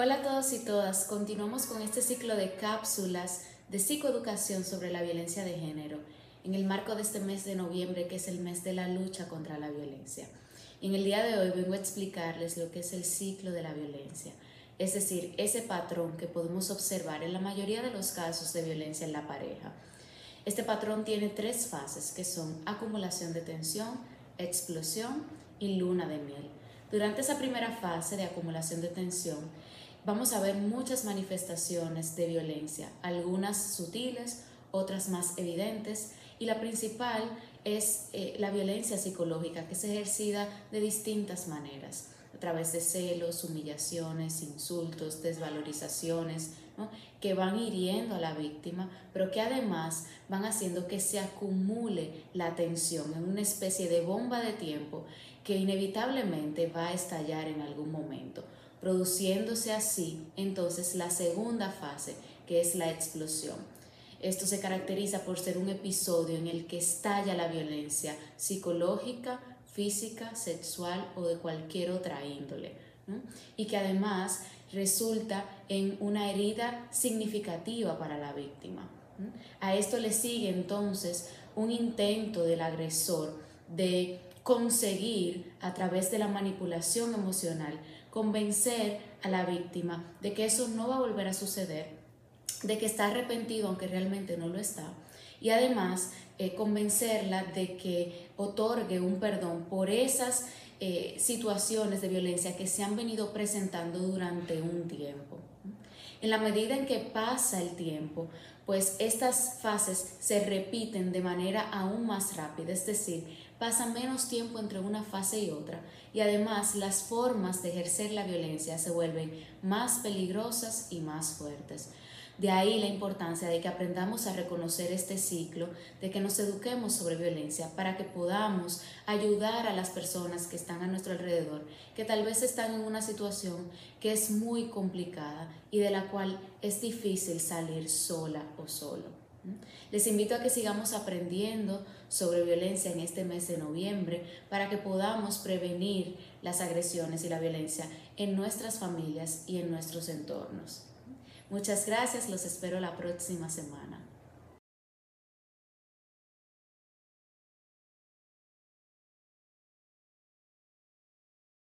Hola a todos y todas, continuamos con este ciclo de cápsulas de psicoeducación sobre la violencia de género en el marco de este mes de noviembre que es el mes de la lucha contra la violencia. En el día de hoy vengo a explicarles lo que es el ciclo de la violencia, es decir, ese patrón que podemos observar en la mayoría de los casos de violencia en la pareja. Este patrón tiene tres fases que son acumulación de tensión, explosión y luna de miel. Durante esa primera fase de acumulación de tensión, vamos a ver muchas manifestaciones de violencia, algunas sutiles, otras más evidentes, y la principal es eh, la violencia psicológica que se ejercida de distintas maneras, a través de celos, humillaciones, insultos, desvalorizaciones, que van hiriendo a la víctima, pero que además van haciendo que se acumule la tensión en una especie de bomba de tiempo que inevitablemente va a estallar en algún momento produciéndose así entonces la segunda fase, que es la explosión. Esto se caracteriza por ser un episodio en el que estalla la violencia psicológica, física, sexual o de cualquier otra índole, y que además resulta en una herida significativa para la víctima. A esto le sigue entonces un intento del agresor de conseguir a través de la manipulación emocional convencer a la víctima de que eso no va a volver a suceder, de que está arrepentido aunque realmente no lo está, y además eh, convencerla de que otorgue un perdón por esas eh, situaciones de violencia que se han venido presentando durante un tiempo. En la medida en que pasa el tiempo, pues estas fases se repiten de manera aún más rápida, es decir, pasa menos tiempo entre una fase y otra y además las formas de ejercer la violencia se vuelven más peligrosas y más fuertes. De ahí la importancia de que aprendamos a reconocer este ciclo, de que nos eduquemos sobre violencia para que podamos ayudar a las personas que están a nuestro alrededor, que tal vez están en una situación que es muy complicada y de la cual es difícil salir sola o solo. Les invito a que sigamos aprendiendo sobre violencia en este mes de noviembre para que podamos prevenir las agresiones y la violencia en nuestras familias y en nuestros entornos. Muchas gracias, los espero la próxima semana.